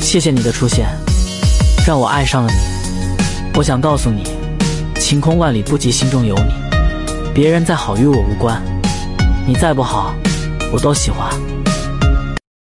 谢谢你的出现让我爱上了你。我想告诉你晴空万里不及心中有你。别人再好与我无关你再不好我都喜欢。